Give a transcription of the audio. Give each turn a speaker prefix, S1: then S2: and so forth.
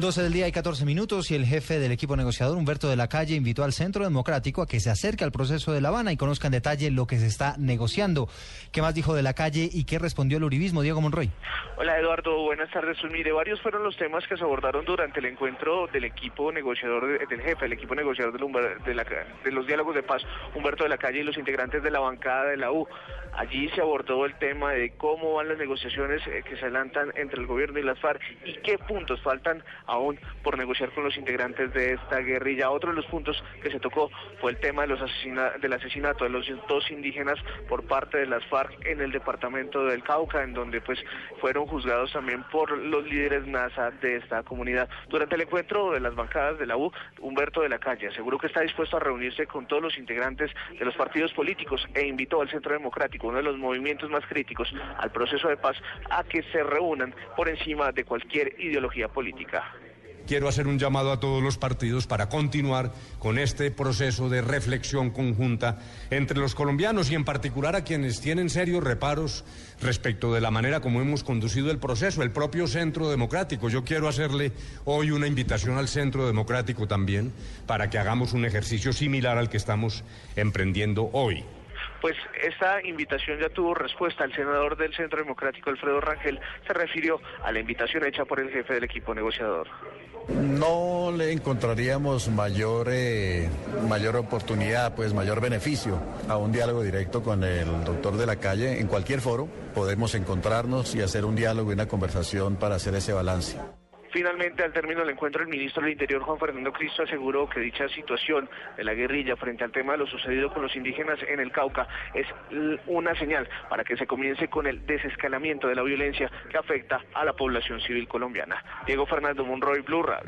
S1: 12 del día y 14 minutos y el jefe del equipo negociador, Humberto de la Calle, invitó al Centro Democrático a que se acerque al proceso de La Habana y conozca en detalle lo que se está negociando. ¿Qué más dijo de la Calle y qué respondió el uribismo, Diego Monroy?
S2: Hola Eduardo, buenas tardes. Pues mire, varios fueron los temas que se abordaron durante el encuentro del equipo negociador, del jefe del equipo negociador de, de los diálogos de paz, Humberto de la Calle y los integrantes de la bancada de la U. Allí se abordó el tema de cómo van las negociaciones eh, que se adelantan entre el gobierno y las FARC y qué puntos faltan aún por negociar con los integrantes de esta guerrilla. Otro de los puntos que se tocó fue el tema de los del asesinato de los dos indígenas por parte de las FARC en el departamento del Cauca, en donde pues fueron juzgados también por los líderes NASA de esta comunidad. Durante el encuentro de las bancadas de la U, Humberto de la Calle aseguró que está dispuesto a reunirse con todos los integrantes de los partidos políticos e invitó al Centro Democrático, uno de los movimientos más críticos al proceso de paz, a que se reúnan por encima de cualquier ideología política
S3: quiero hacer un llamado a todos los partidos para continuar con este proceso de reflexión conjunta entre los colombianos y en particular a quienes tienen serios reparos respecto de la manera como hemos conducido el proceso, el propio Centro Democrático. Yo quiero hacerle hoy una invitación al Centro Democrático también para que hagamos un ejercicio similar al que estamos emprendiendo hoy
S2: pues esta invitación ya tuvo respuesta. El senador del Centro Democrático, Alfredo Rangel, se refirió a la invitación hecha por el jefe del equipo negociador.
S4: No le encontraríamos mayor, eh, mayor oportunidad, pues mayor beneficio a un diálogo directo con el doctor de la calle. En cualquier foro podemos encontrarnos y hacer un diálogo y una conversación para hacer ese balance.
S2: Finalmente, al término del encuentro, el ministro del Interior, Juan Fernando Cristo, aseguró que dicha situación de la guerrilla frente al tema de lo sucedido con los indígenas en el Cauca es una señal para que se comience con el desescalamiento de la violencia que afecta a la población civil colombiana. Diego Fernando Monroy, Blue Radio.